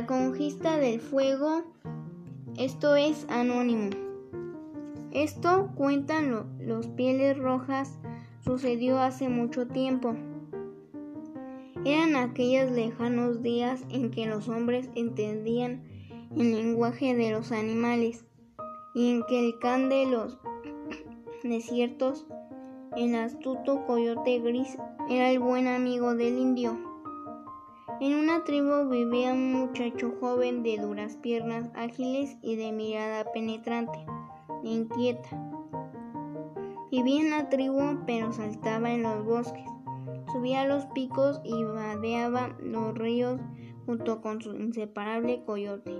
La conquista del fuego, esto es anónimo. Esto, cuentan los pieles rojas, sucedió hace mucho tiempo. Eran aquellos lejanos días en que los hombres entendían el lenguaje de los animales y en que el can de los desiertos, el astuto coyote gris, era el buen amigo del indio. En una tribu vivía un muchacho joven de duras piernas ágiles y de mirada penetrante inquieta. Vivía en la tribu pero saltaba en los bosques, subía a los picos y vadeaba los ríos junto con su inseparable coyote,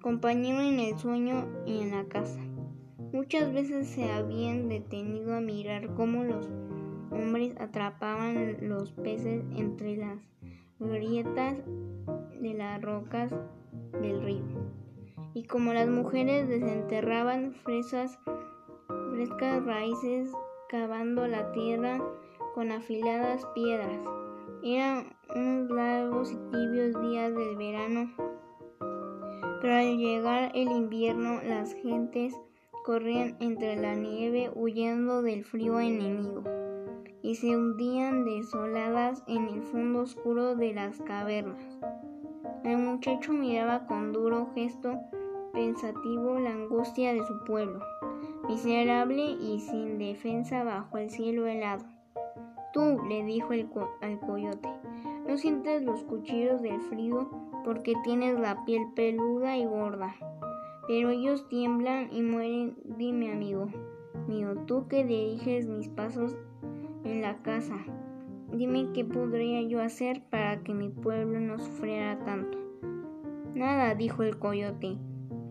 compañero en el sueño y en la casa. Muchas veces se habían detenido a mirar cómo los hombres atrapaban los peces entre las grietas de las rocas del río, y como las mujeres desenterraban fresas, frescas raíces cavando la tierra con afiladas piedras. Eran unos largos y tibios días del verano, pero al llegar el invierno las gentes corrían entre la nieve huyendo del frío enemigo y se hundían desoladas en el fondo oscuro de las cavernas. El muchacho miraba con duro gesto pensativo la angustia de su pueblo, miserable y sin defensa bajo el cielo helado. Tú, le dijo el al coyote, no sientes los cuchillos del frío porque tienes la piel peluda y gorda, pero ellos tiemblan y mueren. Dime, amigo mío, tú que diriges mis pasos en la casa, dime qué podría yo hacer para que mi pueblo no sufriera tanto. Nada, dijo el coyote,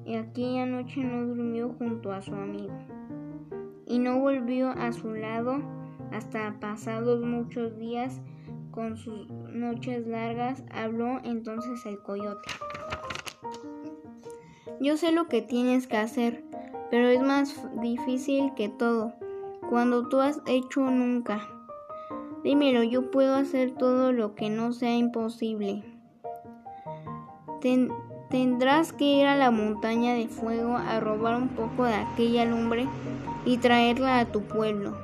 y aquella noche no durmió junto a su amigo, y no volvió a su lado hasta pasados muchos días con sus noches largas, habló entonces el coyote. Yo sé lo que tienes que hacer, pero es más difícil que todo, cuando tú has hecho nunca. Dímelo, yo puedo hacer todo lo que no sea imposible. tendrás que ir a la montaña de fuego a robar un poco de aquella lumbre y traerla a tu pueblo.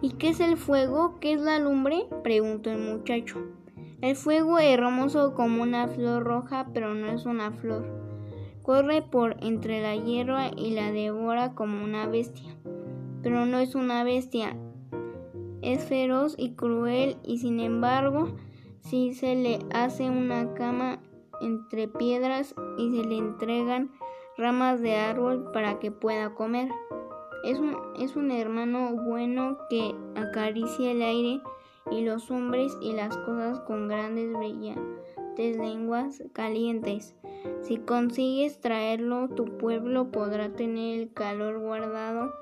¿Y qué es el fuego? ¿Qué es la lumbre? preguntó el muchacho. El fuego es hermoso como una flor roja, pero no es una flor. Corre por entre la hierba y la devora como una bestia, pero no es una bestia. Es feroz y cruel y sin embargo, si se le hace una cama entre piedras y se le entregan ramas de árbol para que pueda comer. Es un, es un hermano bueno que acaricia el aire y los hombres y las cosas con grandes brillantes lenguas calientes. Si consigues traerlo, tu pueblo podrá tener el calor guardado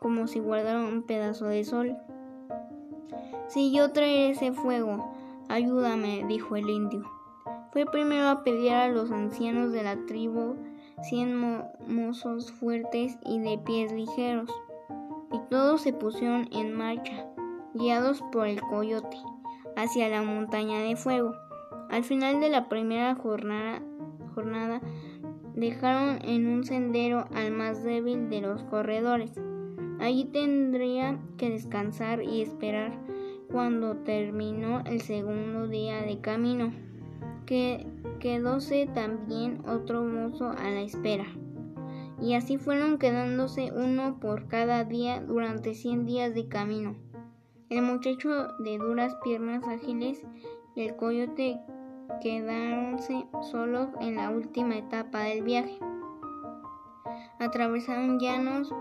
como si guardara un pedazo de sol. Si yo traeré ese fuego, ayúdame, dijo el indio. Fue primero a pedir a los ancianos de la tribu cien mozos fuertes y de pies ligeros, y todos se pusieron en marcha, guiados por el coyote, hacia la montaña de fuego. Al final de la primera jornada, jornada dejaron en un sendero al más débil de los corredores. Allí tendría que descansar y esperar cuando terminó el segundo día de camino que quedóse también otro mozo a la espera. Y así fueron quedándose uno por cada día durante cien días de camino. El muchacho de duras piernas ágiles y el coyote quedáronse solos en la última etapa del viaje. Atravesaron llanos,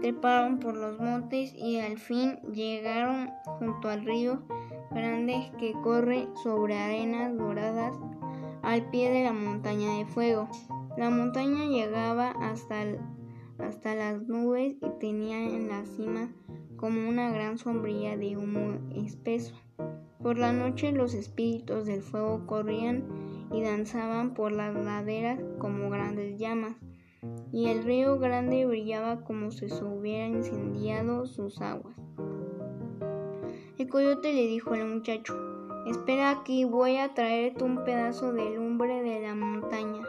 treparon por los montes y al fin llegaron junto al río grande que corre sobre arenas doradas al pie de la montaña de fuego. La montaña llegaba hasta, hasta las nubes y tenía en la cima como una gran sombrilla de humo espeso. Por la noche los espíritus del fuego corrían y danzaban por las laderas como grandes llamas, y el río grande brillaba como si se hubiera incendiado sus aguas. El coyote le dijo al muchacho, Espera aquí, voy a traerte un pedazo de lumbre de la montaña.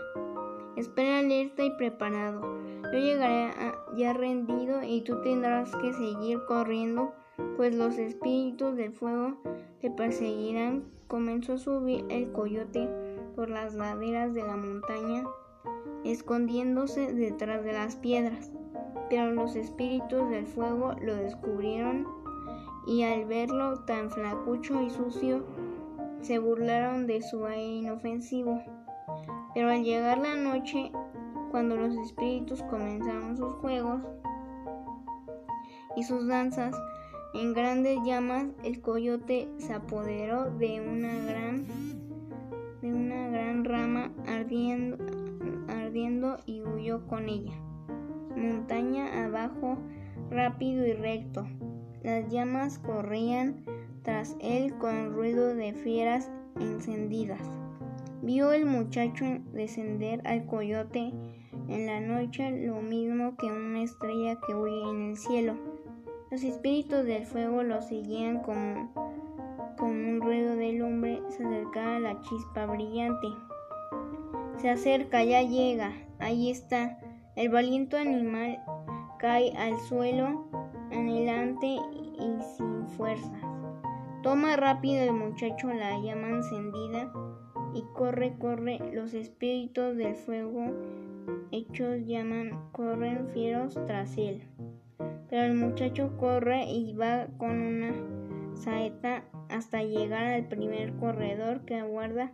Espera alerta y preparado. Yo llegaré ya rendido y tú tendrás que seguir corriendo, pues los espíritus del fuego te perseguirán. Comenzó a subir el coyote por las laderas de la montaña, escondiéndose detrás de las piedras. Pero los espíritus del fuego lo descubrieron y al verlo tan flacucho y sucio, se burlaron de su aire inofensivo. Pero al llegar la noche, cuando los espíritus comenzaron sus juegos y sus danzas, en grandes llamas el coyote se apoderó de una gran de una gran rama ardiendo, y huyó con ella. Montaña abajo, rápido y recto. Las llamas corrían tras él con ruido de fieras encendidas. Vio el muchacho descender al coyote en la noche lo mismo que una estrella que huye en el cielo. Los espíritus del fuego lo seguían como, con un ruido de lumbre se acercaba la chispa brillante. Se acerca, ya llega, ahí está. El valiente animal cae al suelo anhelante y sin fuerzas. Toma rápido el muchacho la llama encendida y corre, corre. Los espíritus del fuego hechos llaman, corren fieros tras él. Pero el muchacho corre y va con una saeta hasta llegar al primer corredor que aguarda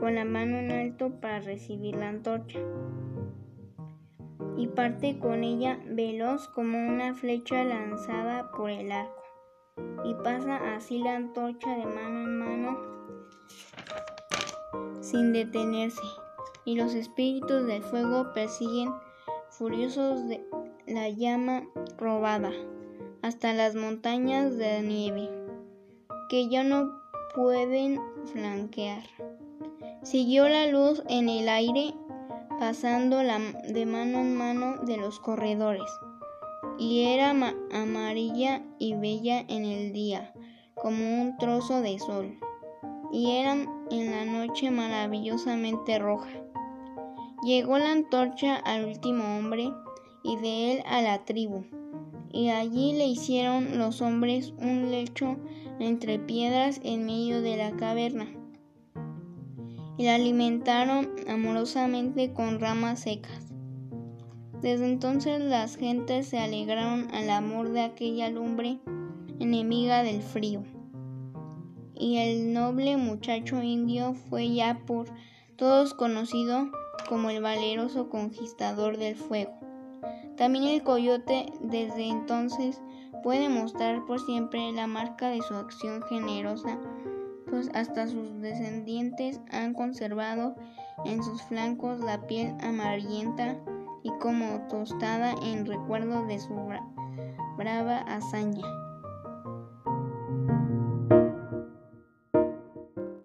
con la mano en alto para recibir la antorcha y parte con ella veloz como una flecha lanzada por el arco, y pasa así la antorcha de mano en mano sin detenerse, y los espíritus del fuego persiguen furiosos de la llama robada hasta las montañas de nieve, que ya no pueden flanquear. Siguió la luz en el aire pasando de mano en mano de los corredores, y era amarilla y bella en el día, como un trozo de sol, y era en la noche maravillosamente roja. Llegó la antorcha al último hombre y de él a la tribu, y allí le hicieron los hombres un lecho entre piedras en medio de la caverna y la alimentaron amorosamente con ramas secas. Desde entonces las gentes se alegraron al amor de aquella lumbre enemiga del frío. Y el noble muchacho indio fue ya por todos conocido como el valeroso conquistador del fuego. También el coyote desde entonces puede mostrar por siempre la marca de su acción generosa hasta sus descendientes han conservado en sus flancos la piel amarillenta y como tostada en recuerdo de su brava hazaña.